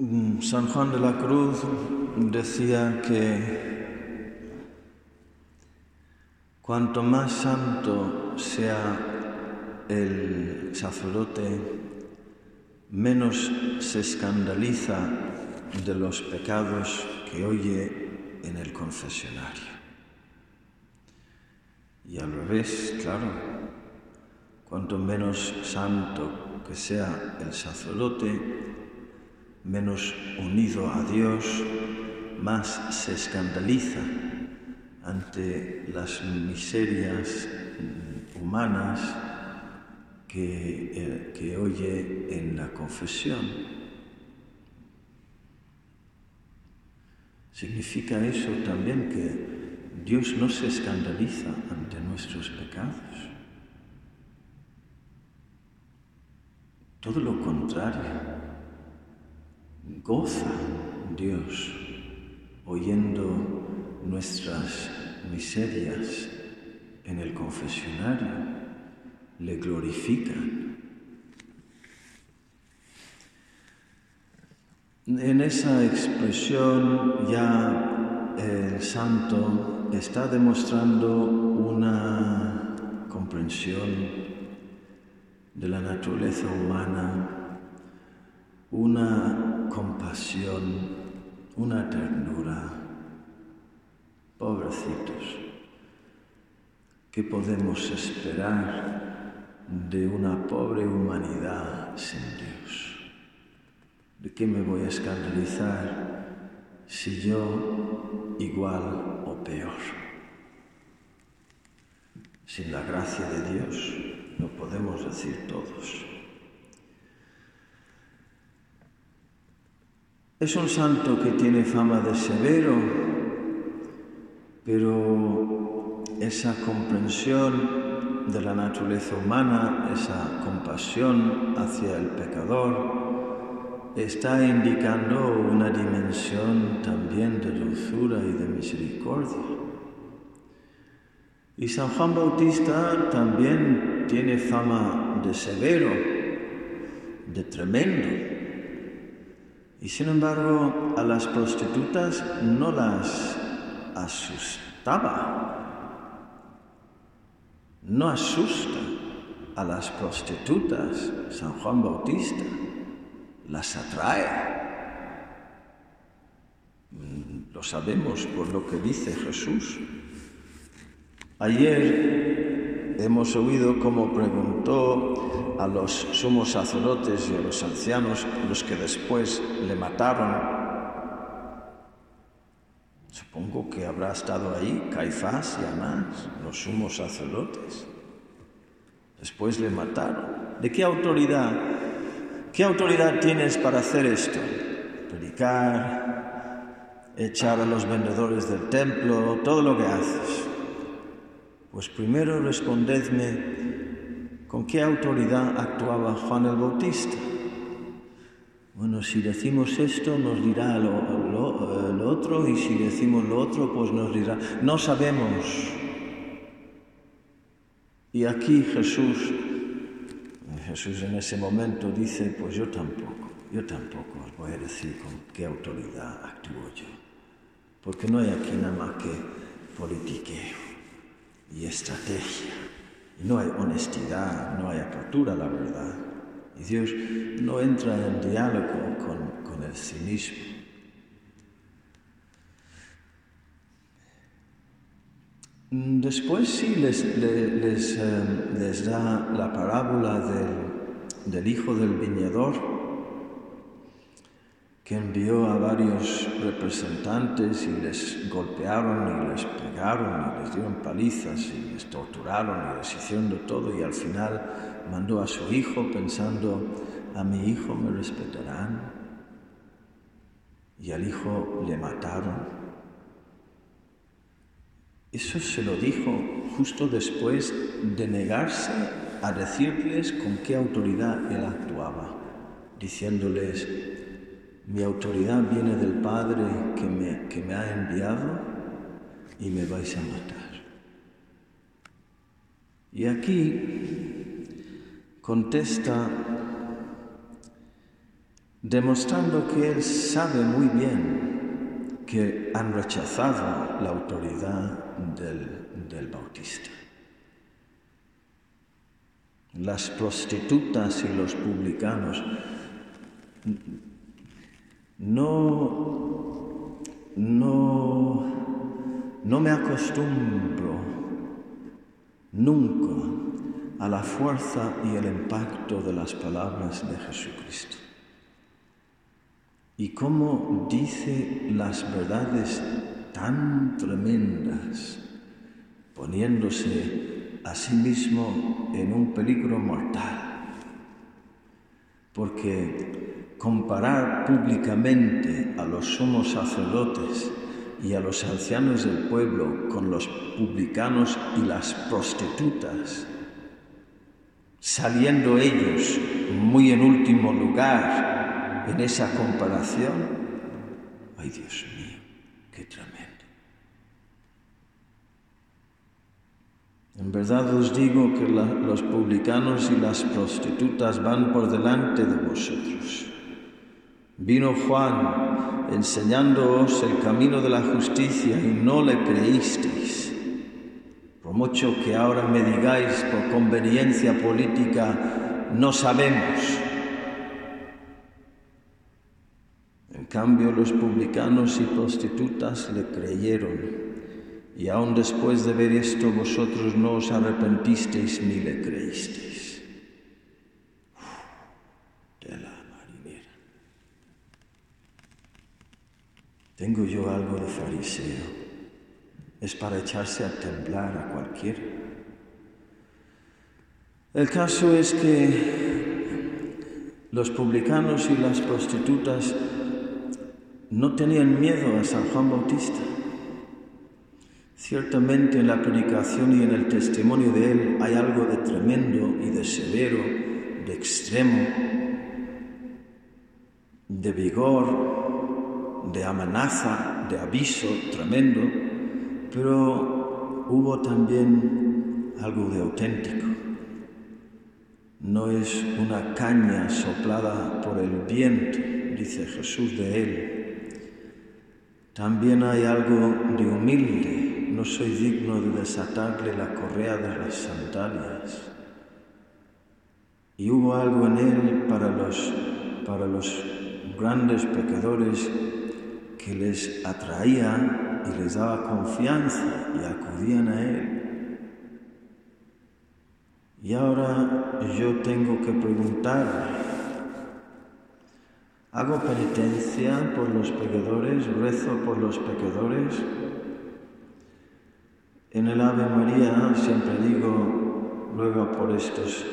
Mm, San Juan de la Cruz decía que cuanto más santo sea el sacerdote, menos se escandaliza de los pecados que oye en el confesionario. Y al revés, claro, cuanto menos santo que sea el sacerdote, menos unido a Dios, más se escandaliza ante las miserias humanas que, eh, oye en la confesión. Significa eso también que Dios no se escandaliza ante nuestros pecados. Todo lo contrario goza Dios oyendo nuestras miserias en el confesionario, le glorifican. En esa expresión ya el santo está demostrando una comprensión de la naturaleza humana, una compasión, una ternura. Pobrecitos, ¿qué podemos esperar de una pobre humanidad sin Dios? ¿De qué me voy a escandalizar si yo igual o peor? Sin la gracia de Dios, lo podemos decir todos. Es un santo que tiene fama de severo, pero esa comprensión de la naturaleza humana, esa compasión hacia el pecador, está indicando una dimensión también de dulzura y de misericordia. Y San Juan Bautista también tiene fama de severo, de tremendo. Y sin embargo, a las prostitutas no las asustaba. No asusta a las prostitutas San Juan Bautista, las atrae. Mm, lo sabemos por lo que dice Jesús. Ayer hemos oído cómo preguntó a los sumos sacerdotes y a los ancianos, los que después le mataron. Supongo que habrá estado ahí Caifás y Anás, los sumos sacerdotes. Después le mataron. ¿De qué autoridad? ¿Qué autoridad tienes para hacer esto? Predicar, echar a los vendedores del templo, todo lo que haces. Pues primero respondedme ¿Con qué autoridad actuaba Juan el Bautista? Bueno, si decimos esto nos dirá lo, otro y si decimos lo otro pues nos dirá, no sabemos. Y aquí Jesús, Jesús en ese momento dice, pues yo tampoco, yo tampoco os voy a decir con qué autoridad actúo yo, porque no hay aquí nada más que politiqueo y estrategia no hay honestidad, no hay apertura a la verdad. Y Dios no entra en diálogo con, el cinismo. Después sí les, les, eh, da la parábola del hijo del viñador que envió a varios representantes y les golpearon y les pegaron y les dieron palizas y les torturaron y les hicieron de todo y al final mandó a su hijo pensando, a mi hijo me respetarán y al hijo le mataron. Eso se lo dijo justo después de negarse a decirles con qué autoridad él actuaba, diciéndoles, mi autoridad viene del Padre que me, que me ha enviado y me vais a matar. Y aquí contesta demostrando que Él sabe muy bien que han rechazado la autoridad del, del Bautista. Las prostitutas y los publicanos no, no, no me acostumbro nunca a la fuerza y el impacto de las palabras de Jesucristo. Y cómo dice las verdades tan tremendas, poniéndose a sí mismo en un peligro mortal. Porque comparar públicamente a los sumos sacerdotes y a los ancianos del pueblo con los publicanos y las prostitutas, saliendo ellos muy en último lugar en esa comparación, ay Dios mío, qué tremendo. En verdad os digo que los publicanos y las prostitutas van por delante de vosotros. Vino Juan enseñándoos el camino de la justicia y no le creísteis. Por mucho que ahora me digáis por conveniencia política, no sabemos. En cambio, los publicanos y prostitutas le creyeron. Y aun después de ver esto, vosotros no os arrepentisteis ni le creísteis. Tengo yo algo de fariseo. Es para echarse a temblar a cualquiera. El caso es que los publicanos y las prostitutas no tenían miedo a San Juan Bautista. Ciertamente en la predicación y en el testimonio de él hay algo de tremendo y de severo, de extremo, de vigor, de amenaza, de aviso tremendo, pero hubo también algo de auténtico. No es una caña soplada por el viento, dice Jesús de él. También hay algo de humilde. No soy digno de desatarle la correa de las sandalias. Y hubo algo en él para los, para los grandes pecadores que les atraía y les daba confianza y acudían a Él. Y ahora yo tengo que preguntar, ¿hago penitencia por los pecadores? ¿Rezo por los pecadores? En el Ave María siempre digo, luego por estos,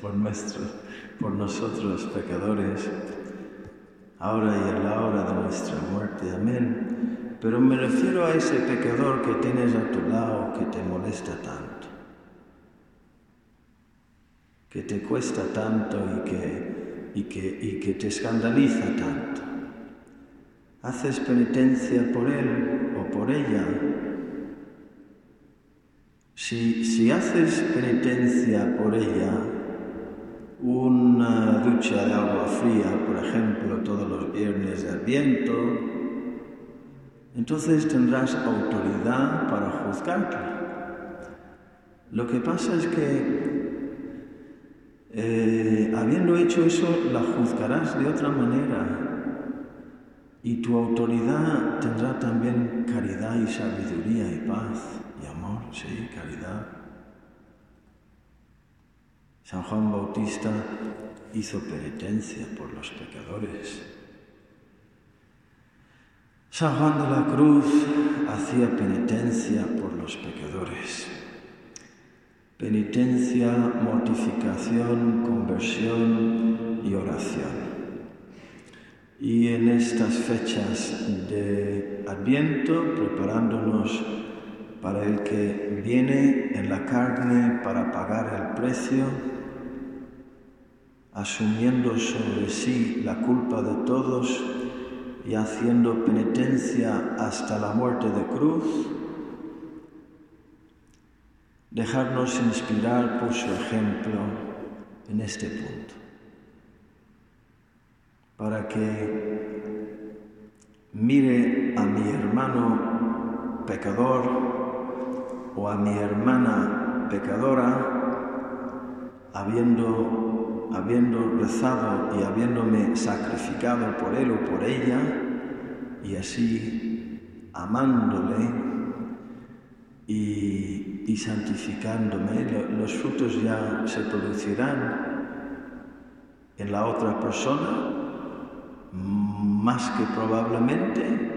por, nuestros, por nosotros pecadores, ahora y en la hora de nuestra muerte. Amén. Pero me refiero a ese pecador que tienes a tu lado que te molesta tanto, que te cuesta tanto y que, y que, y que te escandaliza tanto. ¿Haces penitencia por él o por ella? Si, si haces penitencia por ella, una ducha de agua fría, por ejemplo, todos los viernes de Adviento, entonces tendrás autoridad para juzgarla. Lo que pasa es que, eh, habiendo hecho eso, la juzgarás de otra manera. Y tu autoridad tendrá también caridad y sabiduría y paz y amor, sí, caridad. San Juan Bautista hizo penitencia por los pecadores. San Juan de la Cruz hacía penitencia por los pecadores. Penitencia, mortificación, conversión y oración. Y en estas fechas de Adviento, preparándonos para el que viene en la carne para pagar el precio, asumiendo sobre sí la culpa de todos y haciendo penitencia hasta la muerte de cruz, dejarnos inspirar por su ejemplo en este punto. para que mire a mi hermano pecador o a mi hermana pecadora habiendo, habiendo rezado y habiéndome sacrificado por él o por ella y así amándole y, y santificándome, los frutos ya se producirán en la otra persona más que probablemente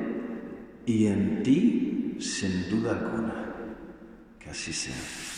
y en ti sin duda alguna. Que así sea.